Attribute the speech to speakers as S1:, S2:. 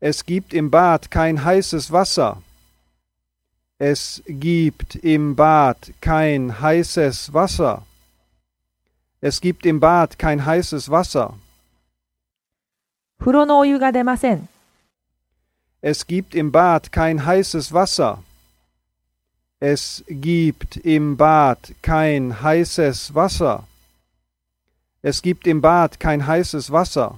S1: Es gibt im Bad kein heißes Wasser. Es gibt im Bad kein heißes Wasser. Es gibt im Bad kein heißes Wasser.
S2: 風呂のお湯が出ません。
S1: Es gibt im Bad kein heißes Wasser. Es gibt im Bad kein heißes Wasser. Es gibt im Bad kein heißes Wasser.